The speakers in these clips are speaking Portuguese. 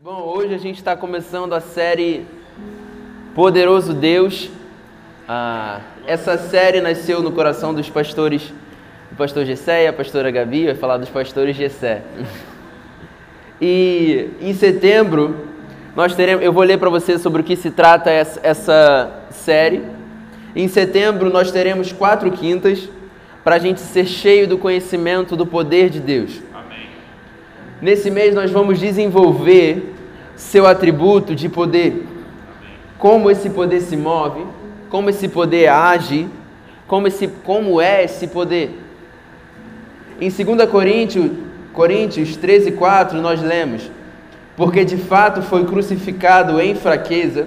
Bom, hoje a gente está começando a série Poderoso Deus. Ah, essa série nasceu no coração dos pastores, o pastor Gessé e a pastora Gabi, vai falar dos pastores Gessé. E em setembro, nós teremos, eu vou ler para você sobre o que se trata essa, essa série. Em setembro, nós teremos quatro quintas para a gente ser cheio do conhecimento do poder de Deus. Nesse mês nós vamos desenvolver seu atributo de poder. Como esse poder se move, como esse poder age, como, esse, como é esse poder. Em 2 Coríntios, Coríntios 13, 4, nós lemos: Porque de fato foi crucificado em fraqueza,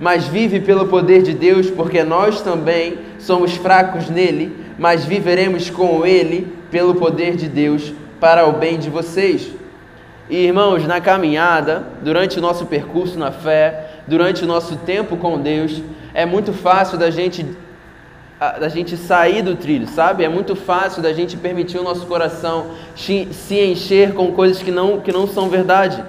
mas vive pelo poder de Deus, porque nós também somos fracos nele, mas viveremos com ele pelo poder de Deus, para o bem de vocês. E irmãos, na caminhada, durante o nosso percurso na fé, durante o nosso tempo com Deus, é muito fácil da gente da gente sair do trilho, sabe? É muito fácil da gente permitir o nosso coração se encher com coisas que não, que não são verdade.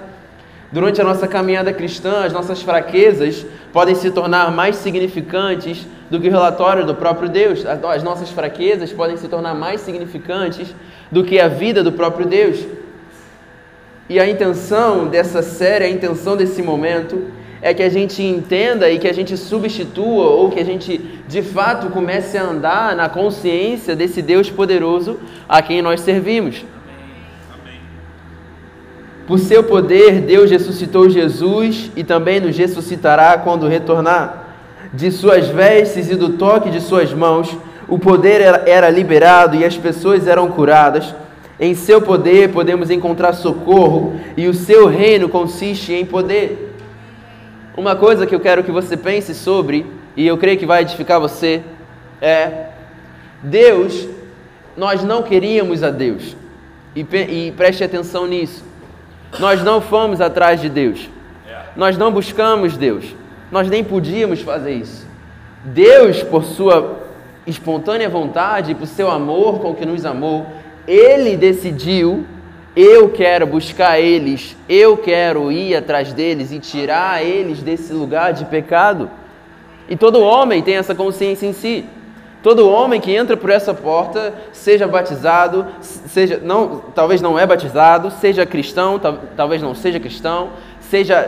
Durante a nossa caminhada cristã, as nossas fraquezas podem se tornar mais significantes do que o relatório do próprio Deus. As nossas fraquezas podem se tornar mais significantes do que a vida do próprio Deus. E a intenção dessa série, a intenção desse momento, é que a gente entenda e que a gente substitua ou que a gente de fato comece a andar na consciência desse Deus poderoso a quem nós servimos. Por seu poder, Deus ressuscitou Jesus e também nos ressuscitará quando retornar. De suas vestes e do toque de suas mãos, o poder era liberado e as pessoas eram curadas. Em seu poder podemos encontrar socorro e o seu reino consiste em poder. Uma coisa que eu quero que você pense sobre, e eu creio que vai edificar você, é: Deus, nós não queríamos a Deus, e, e preste atenção nisso. Nós não fomos atrás de Deus, nós não buscamos Deus, nós nem podíamos fazer isso. Deus, por sua espontânea vontade, por seu amor com que nos amou, ele decidiu, eu quero buscar eles, eu quero ir atrás deles e tirar eles desse lugar de pecado. E todo homem tem essa consciência em si. Todo homem que entra por essa porta, seja batizado, seja não, talvez não é batizado, seja cristão, talvez não seja cristão, seja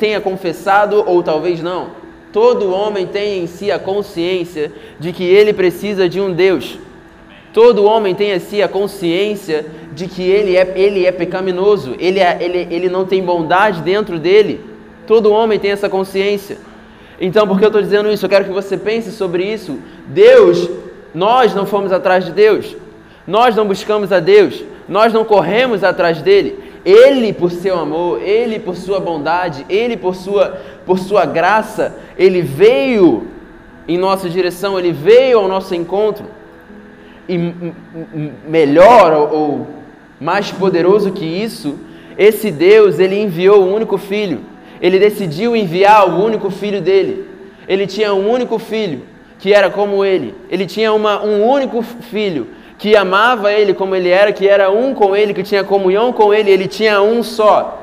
tenha confessado ou talvez não. Todo homem tem em si a consciência de que ele precisa de um Deus. Todo homem tem assim a consciência de que ele é, ele é pecaminoso, ele, é, ele, ele não tem bondade dentro dele. Todo homem tem essa consciência. Então, por que eu estou dizendo isso? Eu quero que você pense sobre isso. Deus, nós não fomos atrás de Deus, nós não buscamos a Deus, nós não corremos atrás dele. Ele, por seu amor, ele, por sua bondade, ele, por sua, por sua graça, ele veio em nossa direção, ele veio ao nosso encontro e melhor ou mais poderoso que isso, esse Deus, ele enviou o único filho. Ele decidiu enviar o único filho dele. Ele tinha um único filho que era como ele. Ele tinha uma, um único filho que amava ele como ele era, que era um com ele, que tinha comunhão com ele. Ele tinha um só.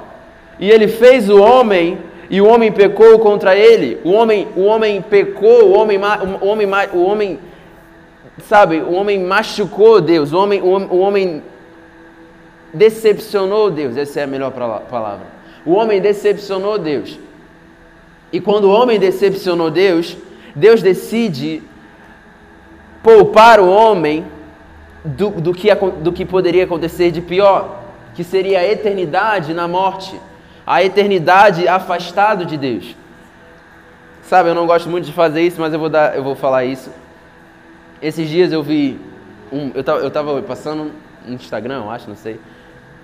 E ele fez o homem e o homem pecou contra ele. O homem, o homem pecou, o homem, o homem, o homem sabe, o homem machucou Deus, o homem, o homem, decepcionou Deus, essa é a melhor palavra. O homem decepcionou Deus. E quando o homem decepcionou Deus, Deus decide poupar o homem do, do, que, do que poderia acontecer de pior, que seria a eternidade na morte, a eternidade afastado de Deus. Sabe, eu não gosto muito de fazer isso, mas eu vou, dar, eu vou falar isso. Esses dias eu vi, um, eu, tava, eu tava passando no Instagram, eu acho, não sei.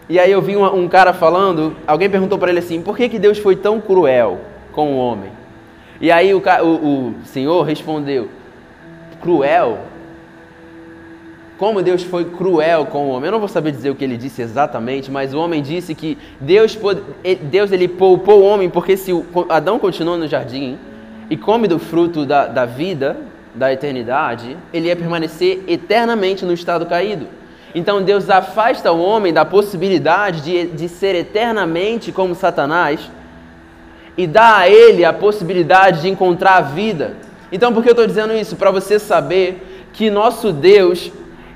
E aí eu vi um, um cara falando, alguém perguntou para ele assim, por que, que Deus foi tão cruel com o homem? E aí o, o, o senhor respondeu, cruel? Como Deus foi cruel com o homem? Eu não vou saber dizer o que ele disse exatamente, mas o homem disse que Deus, Deus ele poupou o homem porque se Adão continuou no jardim e come do fruto da, da vida, da eternidade, ele ia permanecer eternamente no estado caído. Então Deus afasta o homem da possibilidade de, de ser eternamente como Satanás e dá a ele a possibilidade de encontrar a vida. Então, por que eu estou dizendo isso? Para você saber que nosso Deus,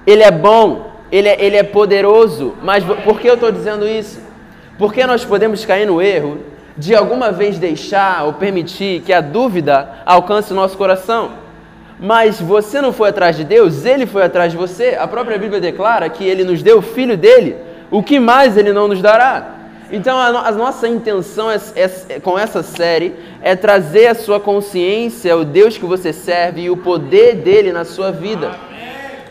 Ele é bom, Ele é, ele é poderoso. Mas por que eu estou dizendo isso? Porque nós podemos cair no erro de alguma vez deixar ou permitir que a dúvida alcance o nosso coração. Mas você não foi atrás de Deus, Ele foi atrás de você. A própria Bíblia declara que Ele nos deu o Filho dele. O que mais Ele não nos dará? Então, a, no, a nossa intenção é, é, com essa série é trazer a sua consciência, o Deus que você serve e o poder dele na sua vida. Amém?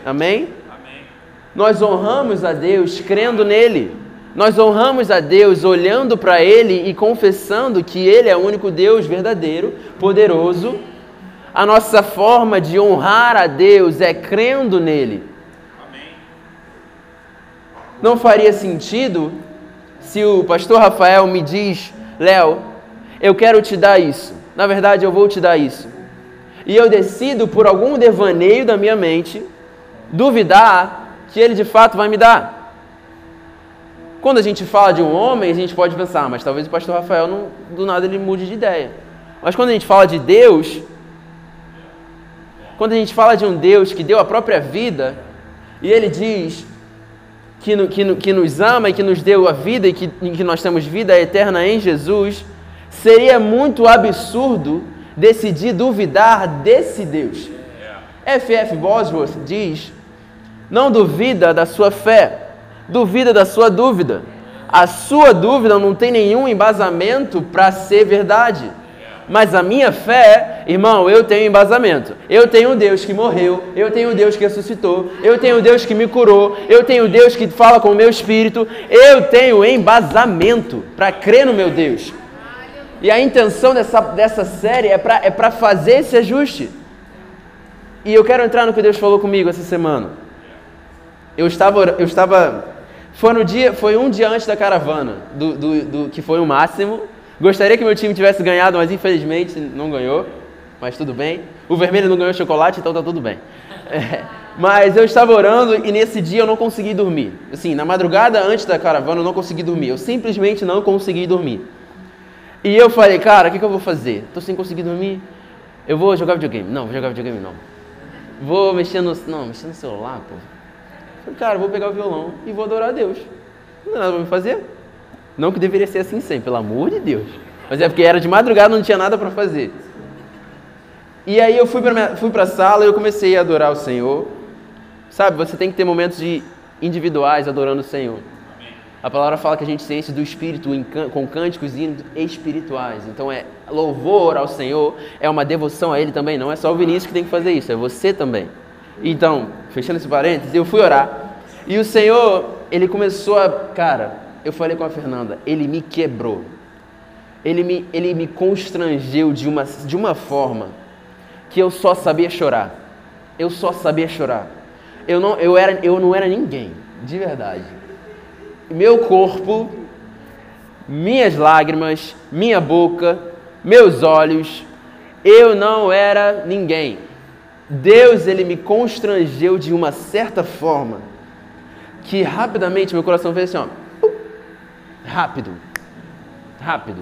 Amém? Amém. Nós honramos a Deus crendo nele. Nós honramos a Deus olhando para Ele e confessando que Ele é o único Deus verdadeiro, poderoso. A nossa forma de honrar a Deus é crendo nele. Amém. Não faria sentido se o pastor Rafael me diz, Léo, eu quero te dar isso. Na verdade, eu vou te dar isso. E eu decido, por algum devaneio da minha mente, duvidar que ele de fato vai me dar. Quando a gente fala de um homem, a gente pode pensar, ah, mas talvez o pastor Rafael não, do nada ele mude de ideia. Mas quando a gente fala de Deus, quando a gente fala de um Deus que deu a própria vida, e ele diz que, que, que nos ama e que nos deu a vida e que, que nós temos vida eterna em Jesus, seria muito absurdo decidir duvidar desse Deus. F.F. Bosworth diz: não duvida da sua fé, duvida da sua dúvida. A sua dúvida não tem nenhum embasamento para ser verdade. Mas a minha fé, irmão, eu tenho embasamento. Eu tenho um Deus que morreu, eu tenho um Deus que ressuscitou, eu tenho um Deus que me curou, eu tenho um Deus que fala com o meu espírito. Eu tenho embasamento para crer no meu Deus. E a intenção dessa, dessa série é para é fazer esse ajuste. E eu quero entrar no que Deus falou comigo essa semana. Eu estava, eu estava foi, no dia, foi um dia antes da caravana, do, do, do, que foi o máximo. Gostaria que meu time tivesse ganhado, mas infelizmente não ganhou. Mas tudo bem. O vermelho não ganhou chocolate, então tá tudo bem. É, mas eu estava orando e nesse dia eu não consegui dormir. Assim, na madrugada antes da caravana eu não consegui dormir. Eu simplesmente não consegui dormir. E eu falei, cara, o que, que eu vou fazer? Tô sem conseguir dormir. Eu vou jogar videogame. Não, vou jogar videogame não. Vou mexer no. Não, mexer no celular, pô. Falei, cara, vou pegar o violão e vou adorar a Deus. Não tem nada pra me fazer. Não que deveria ser assim sempre, pelo amor de Deus. Mas é porque era de madrugada, não tinha nada para fazer. E aí eu fui para fui a sala e eu comecei a adorar o Senhor. Sabe, você tem que ter momentos de individuais adorando o Senhor. A palavra fala que a gente se enche do Espírito com cânticos e espirituais. Então é louvor ao Senhor, é uma devoção a Ele também. Não é só o Vinícius que tem que fazer isso, é você também. Então, fechando esse parênteses, eu fui orar. E o Senhor, ele começou a. Cara, eu falei com a Fernanda, ele me quebrou. Ele me, ele me constrangeu de uma, de uma forma que eu só sabia chorar. Eu só sabia chorar. Eu não, eu era, eu não era ninguém, de verdade. Meu corpo, minhas lágrimas, minha boca, meus olhos, eu não era ninguém. Deus ele me constrangeu de uma certa forma que rapidamente meu coração fez assim, ó, rápido, rápido.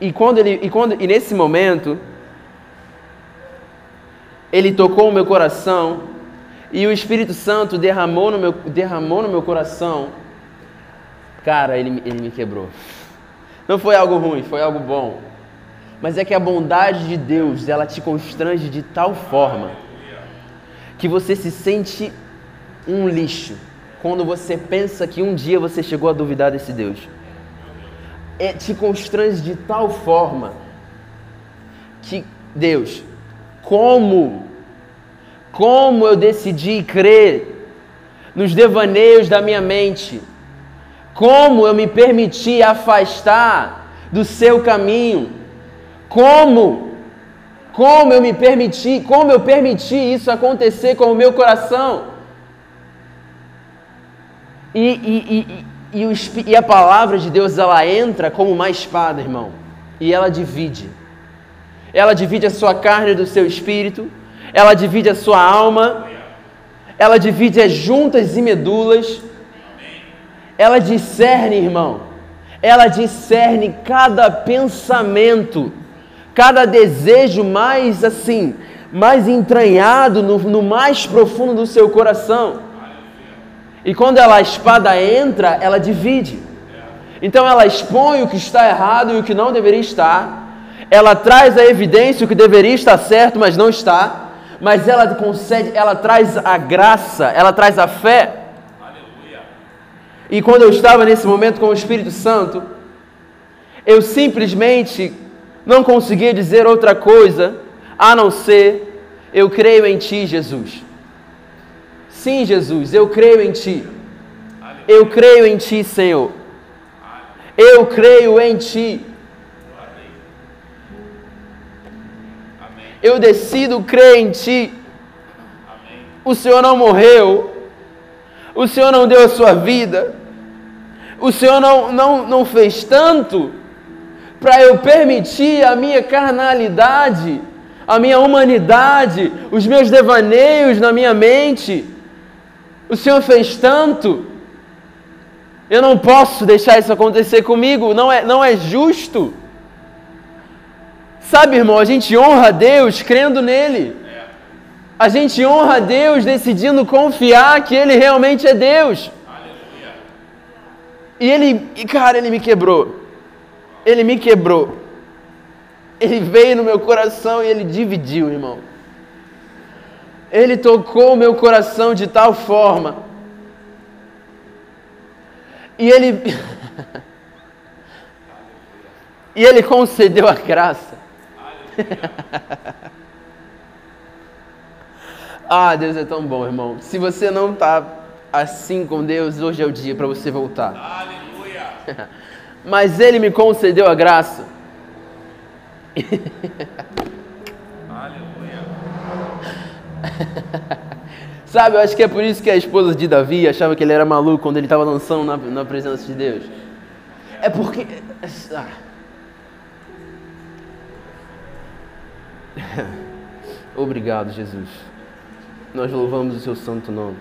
E quando ele e quando e nesse momento ele tocou o meu coração e o Espírito Santo derramou no meu derramou no meu coração. Cara, ele, ele me quebrou. Não foi algo ruim, foi algo bom mas é que a bondade de Deus, ela te constrange de tal forma que você se sente um lixo quando você pensa que um dia você chegou a duvidar desse Deus. É, te constrange de tal forma que Deus, como como eu decidi crer nos devaneios da minha mente, como eu me permiti afastar do seu caminho, como? Como eu me permiti, como eu permiti isso acontecer com o meu coração? E, e, e, e, a palavra de Deus, ela entra como uma espada, irmão. E ela divide. Ela divide a sua carne do seu espírito. Ela divide a sua alma. ela divide as juntas e medulas, ela discerne, irmão, ela discerne cada pensamento, cada desejo mais assim, mais entranhado no, no mais profundo do seu coração. E quando ela, a espada entra, ela divide. Então ela expõe o que está errado e o que não deveria estar. Ela traz a evidência o que deveria estar certo, mas não está. Mas ela concede, ela traz a graça, ela traz a fé. Aleluia. E quando eu estava nesse momento com o Espírito Santo, eu simplesmente não conseguia dizer outra coisa a não ser: Eu creio em Ti, Jesus. Sim, Jesus, eu creio em Ti. Eu creio em Ti, Senhor. Eu creio em Ti. Eu decido crer em Ti. O Senhor não morreu. O Senhor não deu a sua vida. O Senhor não, não, não fez tanto para eu permitir a minha carnalidade, a minha humanidade, os meus devaneios na minha mente o Senhor fez tanto. Eu não posso deixar isso acontecer comigo. Não é, não é justo. Sabe, irmão, a gente honra a Deus crendo nele. A gente honra a Deus decidindo confiar que Ele realmente é Deus. E Ele, e cara, Ele me quebrou. Ele me quebrou. Ele veio no meu coração e Ele dividiu, irmão. Ele tocou o meu coração de tal forma. E ele. e ele concedeu a graça. ah, Deus é tão bom, irmão. Se você não está assim com Deus, hoje é o dia para você voltar. Aleluia. Mas ele me concedeu a graça. Sabe, eu acho que é por isso que a esposa de Davi achava que ele era maluco quando ele estava dançando na, na, presença de Deus. É porque. Ah. Obrigado, Jesus. Nós louvamos o seu santo nome.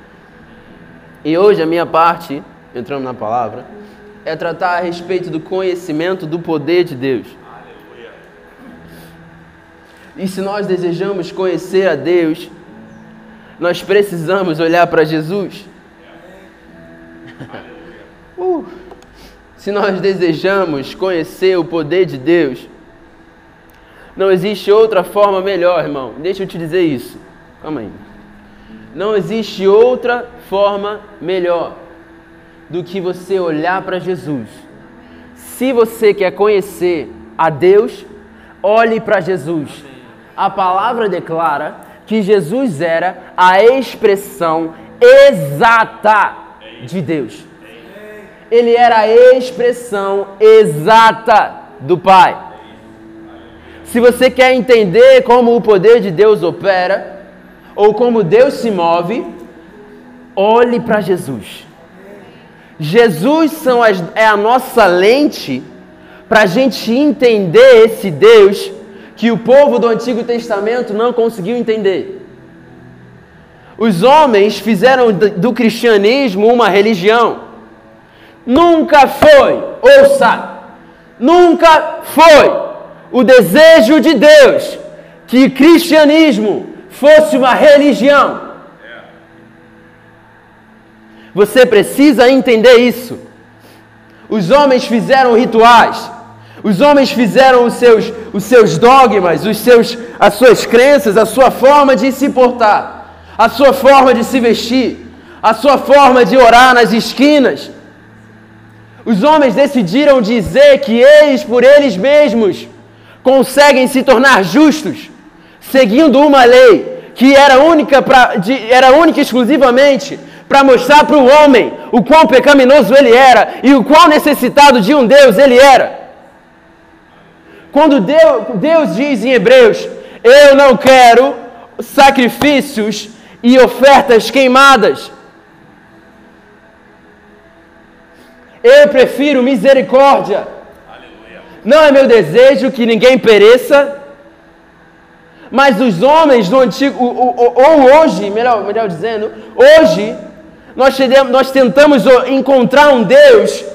E hoje a minha parte, entrando na palavra, é tratar a respeito do conhecimento do poder de Deus. E se nós desejamos conhecer a Deus, nós precisamos olhar para Jesus. Uh, se nós desejamos conhecer o poder de Deus, não existe outra forma melhor, irmão. Deixa eu te dizer isso. Calma aí. Não existe outra forma melhor do que você olhar para Jesus. Se você quer conhecer a Deus, olhe para Jesus. A palavra declara que Jesus era a expressão exata de Deus. Ele era a expressão exata do Pai. Se você quer entender como o poder de Deus opera, ou como Deus se move, olhe para Jesus. Jesus são as, é a nossa lente para a gente entender esse Deus que o povo do Antigo Testamento não conseguiu entender. Os homens fizeram do cristianismo uma religião. Nunca foi, ouça, nunca foi o desejo de Deus que o cristianismo fosse uma religião. Você precisa entender isso. Os homens fizeram rituais, os homens fizeram os seus, os seus dogmas, os seus, as suas crenças, a sua forma de se portar, a sua forma de se vestir, a sua forma de orar nas esquinas. Os homens decidiram dizer que eles, por eles mesmos, conseguem se tornar justos, seguindo uma lei que era única, pra, de, era única exclusivamente para mostrar para o homem o quão pecaminoso ele era e o quão necessitado de um Deus ele era. Quando Deus, Deus diz em Hebreus: Eu não quero sacrifícios e ofertas queimadas. Eu prefiro misericórdia. Não é meu desejo que ninguém pereça, Mas os homens do antigo, ou, hoje, melhor, melhor dizendo, hoje, nós, nós tentamos encontrar um Deus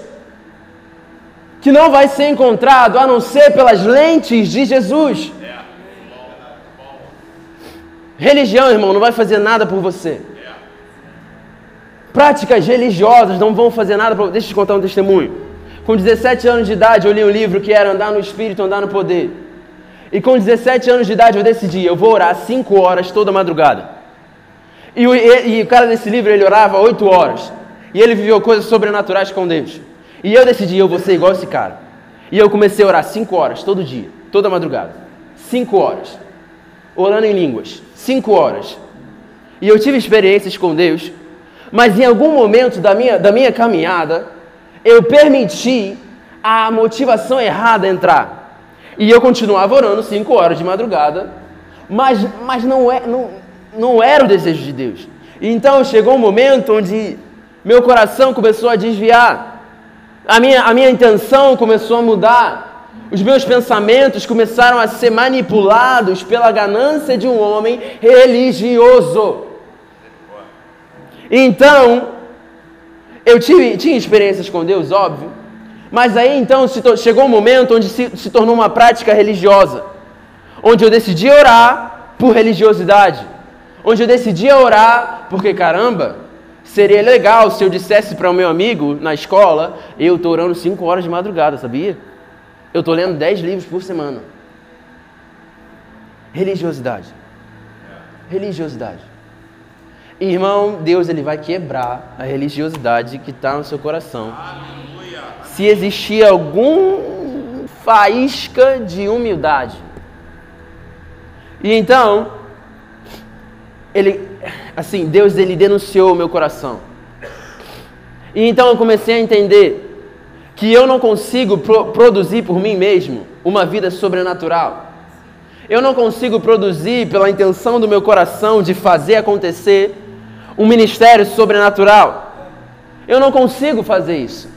que não vai ser encontrado a não ser pelas lentes de Jesus. Religião, irmão, não vai fazer nada por você. Práticas religiosas não vão fazer nada por Deixa eu te contar um testemunho. Com 17 anos de idade, eu li um livro que era Andar no Espírito, Andar no Poder. E com 17 anos de idade, eu decidi, eu vou orar 5 horas toda madrugada. E o, e, e o cara desse livro, ele orava 8 horas. E ele viveu coisas sobrenaturais com Deus. E eu decidi, eu vou ser igual esse cara. E eu comecei a orar 5 horas todo dia, toda madrugada. 5 horas. Orando em línguas. 5 horas. E eu tive experiências com Deus. Mas em algum momento da minha, da minha caminhada, eu permiti a motivação errada entrar. E eu continuava orando cinco horas de madrugada, mas, mas não, é, não, não era o desejo de Deus. Então chegou um momento onde meu coração começou a desviar, a minha, a minha intenção começou a mudar, os meus pensamentos começaram a ser manipulados pela ganância de um homem religioso. Então, eu tive, tinha experiências com Deus, óbvio, mas aí então chegou um momento onde se, se tornou uma prática religiosa, onde eu decidi orar por religiosidade, onde eu decidi orar porque, caramba, seria legal se eu dissesse para o meu amigo na escola, eu estou orando 5 horas de madrugada, sabia? Eu estou lendo 10 livros por semana. Religiosidade. Religiosidade. Irmão, Deus ele vai quebrar a religiosidade que está no seu coração. Se existir algum faísca de humildade. E então, ele, assim, Deus ele denunciou o meu coração. E então eu comecei a entender que eu não consigo pro produzir por mim mesmo uma vida sobrenatural. Eu não consigo produzir pela intenção do meu coração de fazer acontecer um ministério sobrenatural. Eu não consigo fazer isso.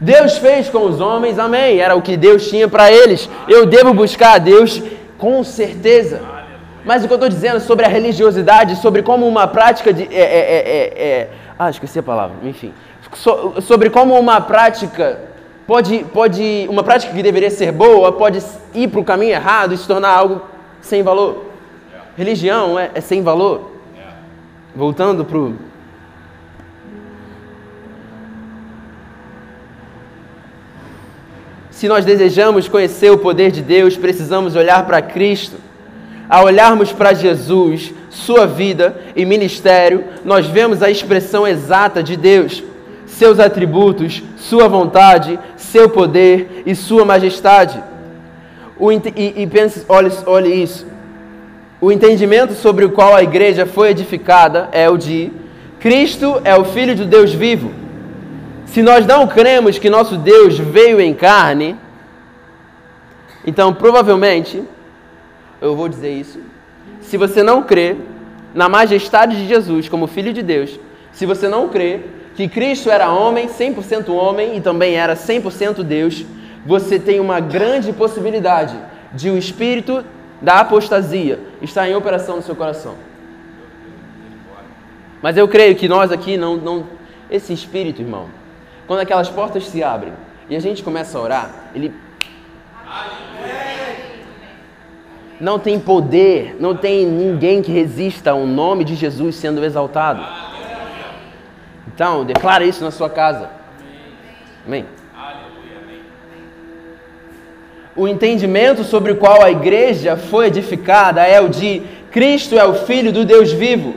Deus fez com os homens, amém. Era o que Deus tinha para eles. Eu devo buscar a Deus com certeza. Mas o que eu estou dizendo sobre a religiosidade, sobre como uma prática de. É, é, é, é ah, esqueci a palavra, enfim. So, sobre como uma prática pode, pode. Uma prática que deveria ser boa pode ir para o caminho errado e se tornar algo sem valor. Religião é, é sem valor. Voltando para o. Se nós desejamos conhecer o poder de Deus, precisamos olhar para Cristo. Ao olharmos para Jesus, sua vida e ministério, nós vemos a expressão exata de Deus, seus atributos, sua vontade, seu poder e sua majestade. O, e, e pense, olhe, olhe isso. O entendimento sobre o qual a igreja foi edificada é o de Cristo é o Filho de Deus vivo. Se nós não cremos que nosso Deus veio em carne, então provavelmente, eu vou dizer isso, se você não crê na majestade de Jesus como Filho de Deus, se você não crê que Cristo era homem, 100% homem e também era 100% Deus, você tem uma grande possibilidade de o Espírito da apostasia está em operação no seu coração. Mas eu creio que nós aqui não, não. Esse espírito, irmão, quando aquelas portas se abrem e a gente começa a orar, ele. Não tem poder, não tem ninguém que resista ao nome de Jesus sendo exaltado. Então, declara isso na sua casa. Amém. O entendimento sobre o qual a igreja foi edificada é o de Cristo é o Filho do Deus vivo.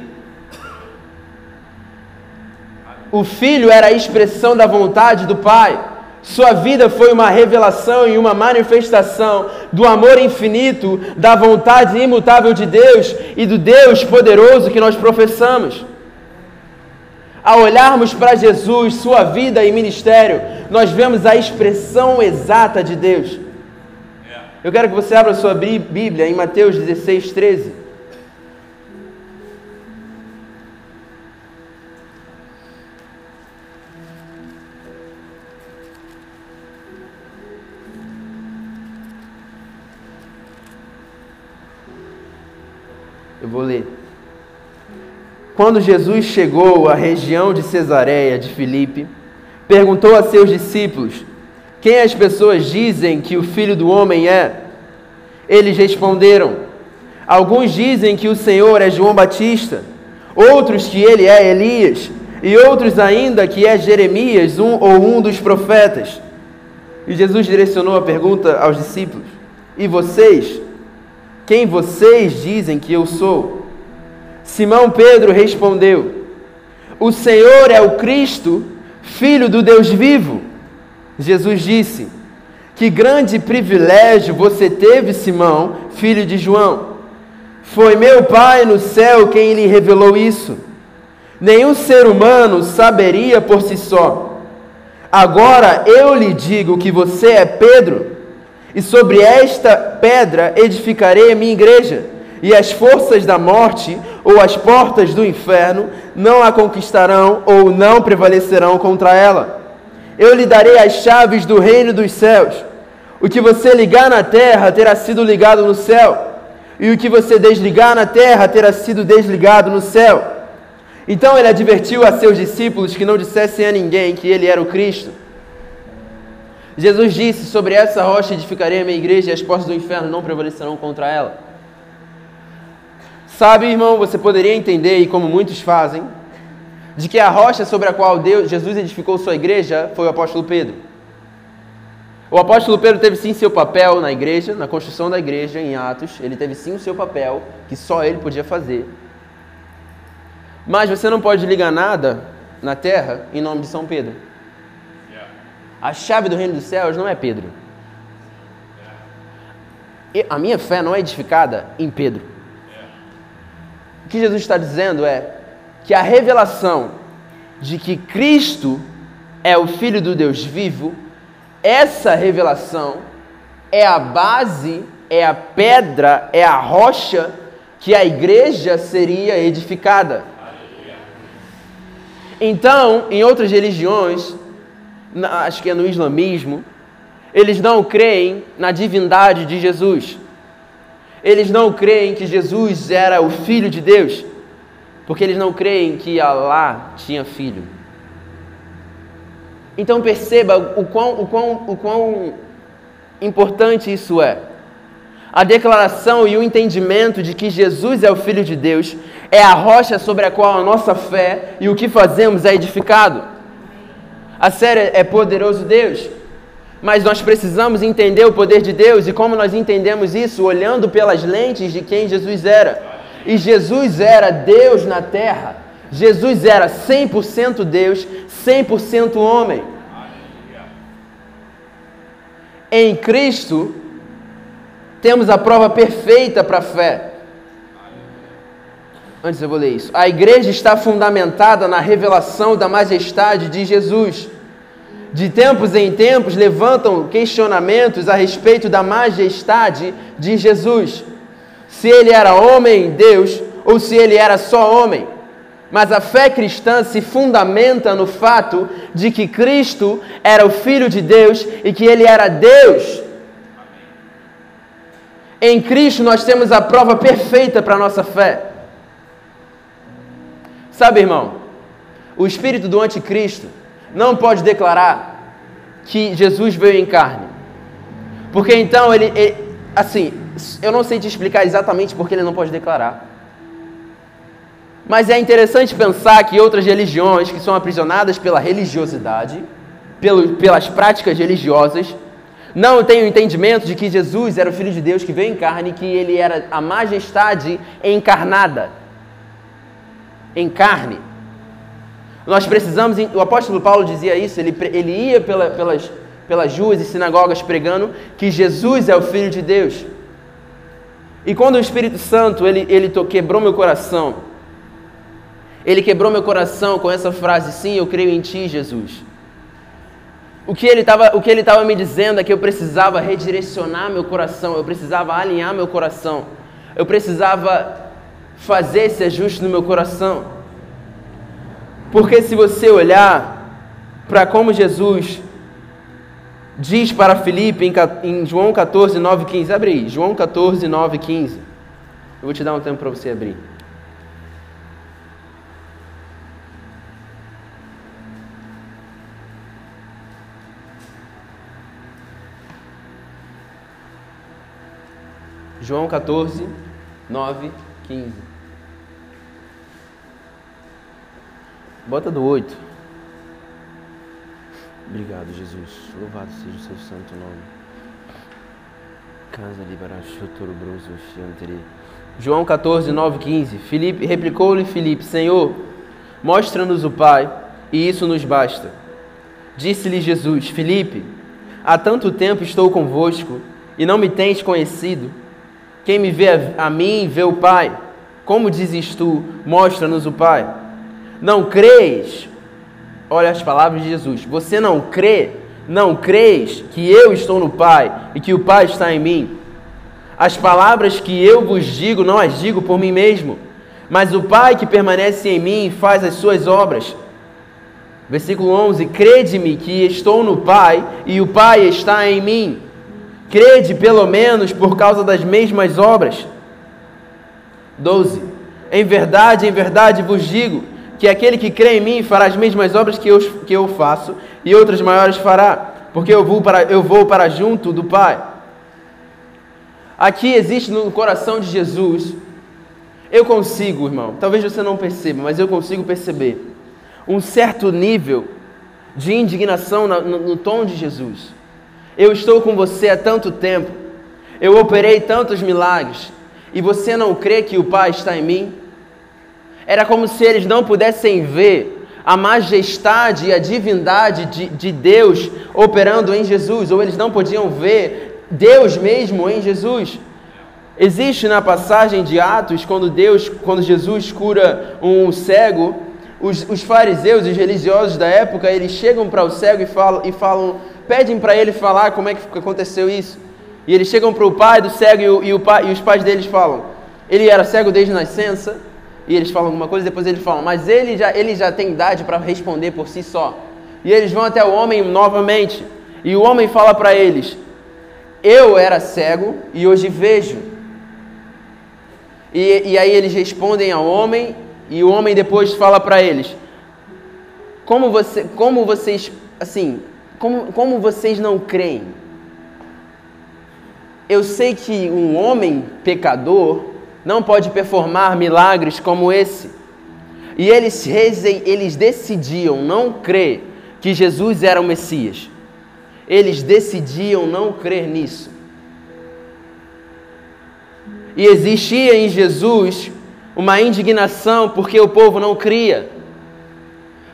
O Filho era a expressão da vontade do Pai. Sua vida foi uma revelação e uma manifestação do amor infinito, da vontade imutável de Deus e do Deus poderoso que nós professamos. Ao olharmos para Jesus, sua vida e ministério, nós vemos a expressão exata de Deus. Eu quero que você abra sua Bíblia em Mateus 16, 13. Eu vou ler. Quando Jesus chegou à região de Cesareia de Filipe, perguntou a seus discípulos: Quem as pessoas dizem que o filho do homem é? Eles responderam: Alguns dizem que o Senhor é João Batista, outros que ele é Elias, e outros ainda que é Jeremias, um ou um dos profetas. E Jesus direcionou a pergunta aos discípulos: E vocês? Quem vocês dizem que eu sou? Simão Pedro respondeu: O Senhor é o Cristo, filho do Deus vivo. Jesus disse: Que grande privilégio você teve, Simão, filho de João. Foi meu Pai no céu quem lhe revelou isso. Nenhum ser humano saberia por si só. Agora eu lhe digo que você é Pedro e sobre esta pedra edificarei a minha igreja, e as forças da morte ou as portas do inferno não a conquistarão ou não prevalecerão contra ela. Eu lhe darei as chaves do reino dos céus. O que você ligar na terra terá sido ligado no céu, e o que você desligar na terra terá sido desligado no céu. Então ele advertiu a seus discípulos que não dissessem a ninguém que ele era o Cristo. Jesus disse: Sobre essa rocha edificarei a minha igreja e as portas do inferno não prevalecerão contra ela. Sabe, irmão, você poderia entender, e como muitos fazem, de que a rocha sobre a qual Deus, Jesus edificou sua igreja foi o apóstolo Pedro. O apóstolo Pedro teve sim seu papel na igreja, na construção da igreja, em Atos. Ele teve sim o seu papel, que só ele podia fazer. Mas você não pode ligar nada na terra em nome de São Pedro. A chave do reino dos céus não é Pedro. E a minha fé não é edificada em Pedro. O que Jesus está dizendo é que a revelação de que Cristo é o Filho do Deus vivo, essa revelação é a base, é a pedra, é a rocha que a igreja seria edificada. Então, em outras religiões, acho que é no islamismo, eles não creem na divindade de Jesus. Eles não creem que Jesus era o Filho de Deus, porque eles não creem que Alá tinha filho. Então perceba o quão, o quão, o quão importante isso é. A declaração e o entendimento de que Jesus é o Filho de Deus é a rocha sobre a qual a nossa fé e o que fazemos é edificado. A série é poderoso Deus. Mas nós precisamos entender o poder de Deus e como nós entendemos isso olhando pelas lentes de quem Jesus era. E Jesus era Deus na terra. Jesus era 100% Deus, 100% homem. Em Cristo temos a prova perfeita para a fé. Antes eu vou ler isso. A igreja está fundamentada na revelação da majestade de Jesus. De tempos em tempos levantam questionamentos a respeito da majestade de Jesus. Se ele era homem, Deus, ou se ele era só homem. Mas a fé cristã se fundamenta no fato de que Cristo era o Filho de Deus e que ele era Deus. Em Cristo nós temos a prova perfeita para a nossa fé. Sabe, irmão, o espírito do anticristo não pode declarar que Jesus veio em carne. Porque então ele, ele, assim, eu não sei te explicar exatamente porque ele não pode declarar. Mas é interessante pensar que outras religiões que são aprisionadas pela religiosidade, pelo, pelas práticas religiosas, não têm o entendimento de que Jesus era o Filho de Deus que veio em carne, que ele era a majestade encarnada em carne. Nós precisamos, o apóstolo Paulo dizia isso, ele, ele ia pela, pelas, pelas ruas e sinagogas pregando que Jesus é o Filho de Deus. E quando o Espírito Santo ele, ele quebrou meu coração, ele quebrou meu coração com essa frase: Sim, eu creio em Ti, Jesus. O que ele estava me dizendo é que eu precisava redirecionar meu coração, eu precisava alinhar meu coração, eu precisava fazer esse ajuste no meu coração. Porque se você olhar para como Jesus diz para Filipe em, João 14, 9 15, abre aí, João 14, 9 15. Eu vou te dar um tempo para você abrir. João 14, 9, 15. Bota do 8. Obrigado, Jesus. Louvado seja o seu santo nome. Casa. João 14, 9, 15. Filipe, replicou-lhe Filipe, Senhor, mostra-nos o Pai, e isso nos basta. Disse-lhe Jesus, Filipe, há tanto tempo estou convosco, e não me tens conhecido. Quem me vê a, a mim, vê o Pai. Como dizes tu, mostra-nos o Pai. Não creis? Olha as palavras de Jesus. Você não crê? Não creis que eu estou no Pai e que o Pai está em mim? As palavras que eu vos digo, não as digo por mim mesmo, mas o Pai que permanece em mim faz as suas obras. Versículo 11: Crede-me que estou no Pai e o Pai está em mim. Crede pelo menos por causa das mesmas obras. 12. Em verdade, em verdade vos digo que aquele que crê em mim fará as mesmas obras que eu, que eu faço e outras maiores fará, porque eu vou, para, eu vou para junto do Pai. Aqui existe no coração de Jesus, eu consigo, irmão, talvez você não perceba, mas eu consigo perceber um certo nível de indignação no, no, no tom de Jesus. Eu estou com você há tanto tempo. Eu operei tantos milagres. E você não crê que o Pai está em mim? Era como se eles não pudessem ver a majestade e a divindade de, de Deus operando em Jesus, ou eles não podiam ver Deus mesmo em Jesus. Existe na passagem de Atos, quando Deus, quando Jesus cura um cego, os, os fariseus os religiosos da época, eles chegam para o cego e falam, e falam pedem para ele falar como é que aconteceu isso. E eles chegam para o pai do cego e, o, e, o pai, e os pais deles falam: ele era cego desde nascença. E eles falam alguma coisa, depois eles falam: mas ele já, ele já tem idade para responder por si só. E eles vão até o homem novamente. E o homem fala para eles: Eu era cego e hoje vejo. E, e aí eles respondem ao homem, e o homem depois fala para eles: Como, você, como vocês, assim, como, como vocês não creem? Eu sei que um homem pecador não pode performar milagres como esse. E eles, eles decidiam não crer que Jesus era o Messias. Eles decidiam não crer nisso. E existia em Jesus uma indignação porque o povo não cria.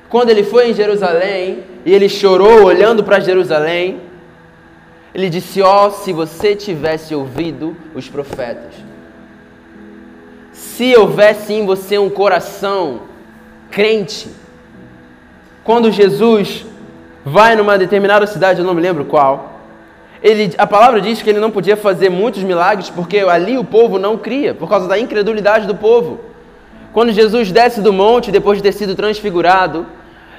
Quando ele foi em Jerusalém e ele chorou olhando para Jerusalém, ele disse: Ó, oh, se você tivesse ouvido os profetas, se houvesse em você um coração crente, quando Jesus vai numa determinada cidade, eu não me lembro qual, ele, a palavra diz que ele não podia fazer muitos milagres porque ali o povo não cria, por causa da incredulidade do povo. Quando Jesus desce do monte depois de ter sido transfigurado,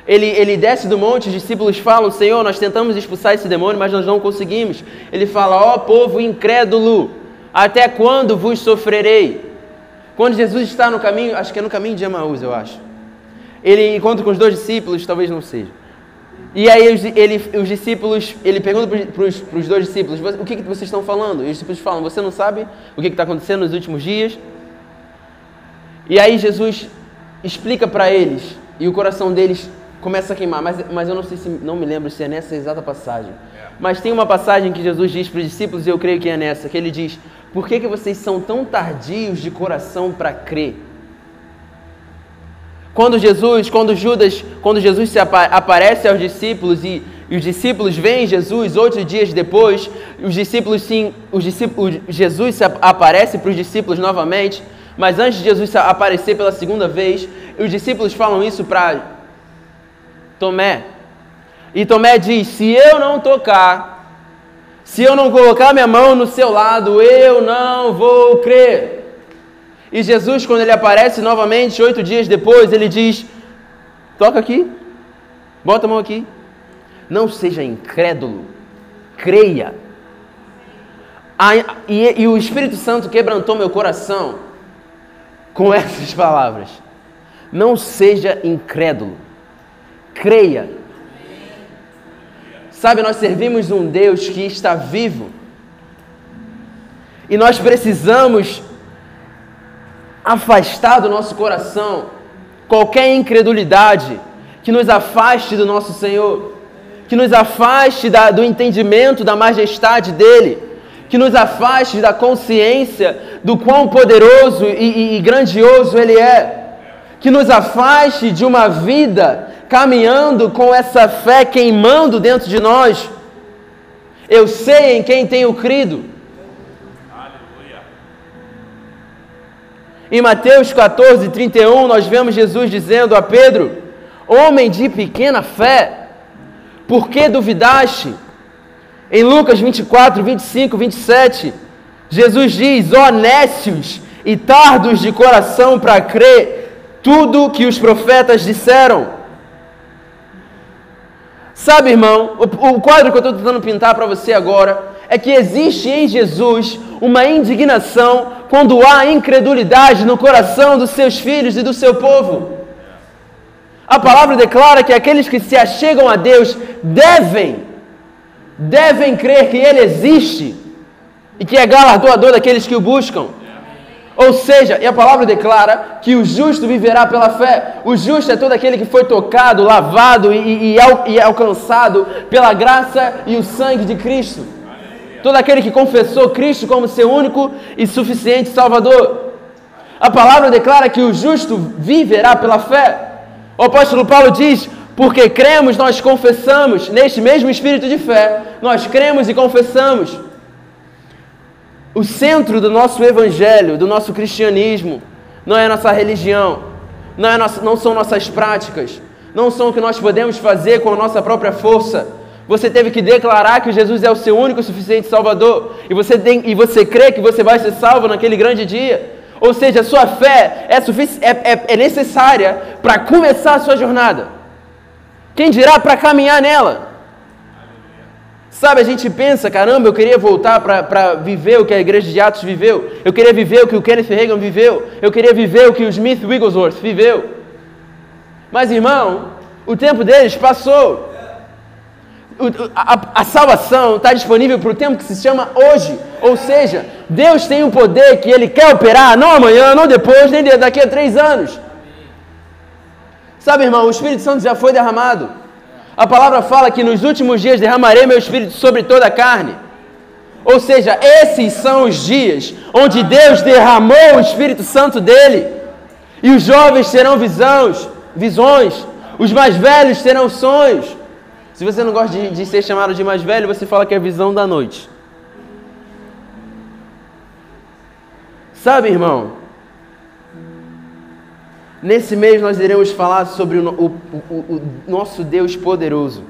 ele, ele desce do monte, os discípulos falam: Senhor, nós tentamos expulsar esse demônio, mas nós não conseguimos. Ele fala: Ó oh, povo incrédulo, até quando vos sofrerei? Quando Jesus está no caminho, acho que é no caminho de Emaús, eu acho. Ele encontra com os dois discípulos, talvez não seja. E aí ele, os discípulos, ele pergunta para os dois discípulos: O que, que vocês estão falando? E os discípulos falam: Você não sabe o que está acontecendo nos últimos dias? E aí Jesus explica para eles, e o coração deles começa a queimar, mas, mas eu não sei se não me lembro se é nessa exata passagem. Mas tem uma passagem que Jesus diz para os discípulos, e eu creio que é nessa, que ele diz: Por que, que vocês são tão tardios de coração para crer? Quando Jesus, quando Judas, quando Jesus se apa aparece aos discípulos e, e, os discípulos veem Jesus oito dias depois, os discípulos sim, os discípulos, Jesus se aparece para os discípulos novamente, mas antes de Jesus aparecer pela segunda vez, os discípulos falam isso para Tomé. E Tomé diz: Se eu não tocar, se eu não colocar minha mão no seu lado, eu não vou crer. E Jesus, quando ele aparece novamente, oito dias depois, ele diz: Toca aqui, bota a mão aqui. Não seja incrédulo, creia. e, e o Espírito Santo quebrantou meu coração com essas palavras: Não seja incrédulo, creia. Sabe, nós servimos um Deus que está vivo. E nós precisamos afastar do nosso coração qualquer incredulidade que nos afaste do nosso Senhor, que nos afaste da, do entendimento da majestade dEle, que nos afaste da consciência do quão poderoso e, e, e grandioso Ele é, que nos afaste de uma vida caminhando com essa fé queimando dentro de nós. Eu sei em quem tenho crido. Aleluia. Em Mateus 14, 31, nós vemos Jesus dizendo a Pedro: Homem de pequena fé, por que duvidaste? Em Lucas 24, 25, 27, Jesus diz: Ó nécios e tardos de coração para crer tudo que os profetas disseram. Sabe, irmão, o, o quadro que eu estou tentando pintar para você agora é que existe em Jesus uma indignação quando há incredulidade no coração dos seus filhos e do seu povo. A palavra declara que aqueles que se achegam a Deus devem, devem crer que Ele existe e que é galardoador daqueles que o buscam. Ou seja, e a palavra declara que o justo viverá pela fé. O justo é todo aquele que foi tocado, lavado e, e, e alcançado pela graça e o sangue de Cristo. Todo aquele que confessou Cristo como seu único e suficiente Salvador. A palavra declara que o justo viverá pela fé. O apóstolo Paulo diz: porque cremos, nós confessamos, neste mesmo espírito de fé, nós cremos e confessamos o centro do nosso evangelho, do nosso cristianismo, não é a nossa religião, não, é nossa, não são nossas práticas, não são o que nós podemos fazer com a nossa própria força. Você teve que declarar que Jesus é o seu único e suficiente Salvador, e você, tem, e você crê que você vai ser salvo naquele grande dia. Ou seja, a sua fé é, é, é, é necessária para começar a sua jornada. Quem dirá para caminhar nela? Sabe, a gente pensa, caramba, eu queria voltar para viver o que a igreja de Atos viveu. Eu queria viver o que o Kenneth Reagan viveu. Eu queria viver o que o Smith Wigglesworth viveu. Mas, irmão, o tempo deles passou. O, a, a, salvação está disponível para o tempo que se chama hoje. Ou seja, Deus tem um poder que Ele quer operar, não amanhã, não depois, nem daqui a três anos. Sabe, irmão, o Espírito Santo já foi derramado. A palavra fala que nos últimos dias derramarei meu espírito sobre toda a carne. Ou seja, esses são os dias onde Deus derramou o Espírito Santo dele. E os jovens terão visões, visões, os mais velhos terão sonhos. Se você não gosta de, de ser chamado de mais velho, você fala que é visão da noite. Sabe, irmão? Nesse mês nós iremos falar sobre o, o, o, o nosso Deus poderoso.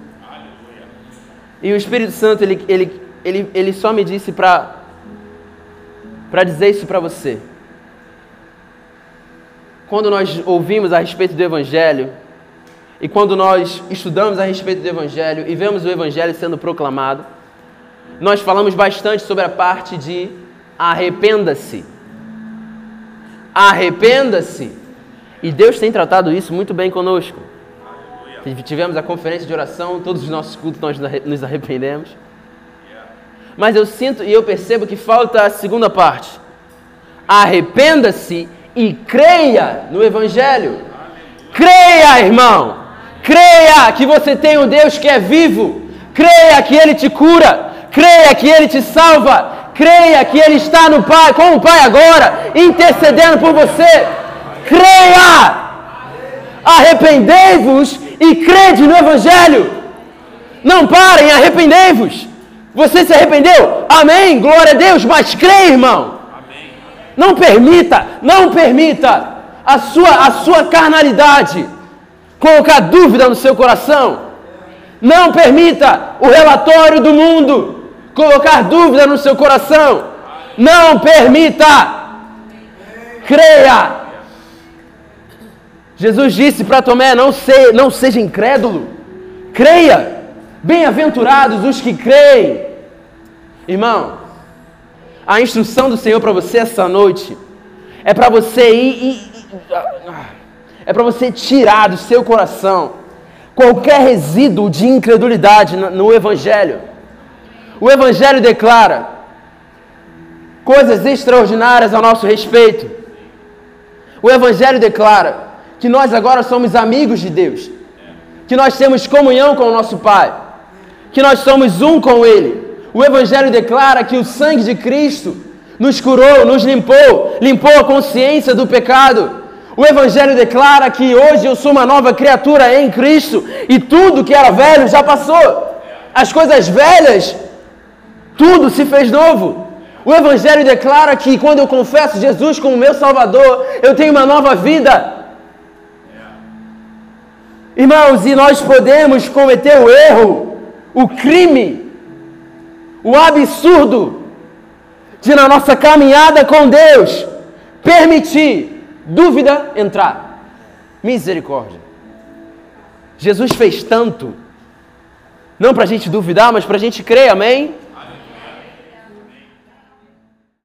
E o Espírito Santo, ele, ele, ele, ele só me disse para dizer isso para você. Quando nós ouvimos a respeito do Evangelho, e quando nós estudamos a respeito do Evangelho e vemos o Evangelho sendo proclamado, nós falamos bastante sobre a parte de arrependa-se. Arrependa-se. E Deus tem tratado isso muito bem conosco. Tivemos a conferência de oração, todos os nossos cultos nós nos arrependemos. Mas eu sinto e eu percebo que falta a segunda parte. Arrependa-se e creia no Evangelho. Creia, irmão. Creia que você tem um Deus que é vivo. Creia que Ele te cura. Creia que Ele te salva. Creia que Ele está no Pai, com o Pai agora, intercedendo por você creia. Arrependei-vos e crede no Evangelho. Não parem, arrependei-vos. Você se arrependeu? Amém, glória a Deus, mas crê, irmão. Amém. Não permita, não permita a sua, a sua carnalidade colocar dúvida no seu coração. Não permita o relatório do mundo colocar dúvida no seu coração. Não permita. Creia Jesus disse para Tomé: não, se, não seja incrédulo, creia. Bem-aventurados os que creem. Irmão, a instrução do Senhor para você essa noite é para você ir, é para você tirar do seu coração qualquer resíduo de incredulidade no Evangelho. O Evangelho declara coisas extraordinárias a nosso respeito. O Evangelho declara que nós agora somos amigos de Deus, que nós temos comunhão com o nosso Pai, que nós somos um com Ele. O Evangelho declara que o sangue de Cristo nos curou, nos limpou, limpou a consciência do pecado. O Evangelho declara que hoje eu sou uma nova criatura em Cristo e tudo que era velho já passou. As coisas velhas, tudo se fez novo. O Evangelho declara que quando eu confesso Jesus como meu Salvador, eu tenho uma nova vida. Irmãos, e nós podemos cometer o erro, o crime, o absurdo de na nossa caminhada com Deus permitir dúvida entrar. Misericórdia. Jesus fez tanto, não para a gente duvidar, mas para a gente crer, amém?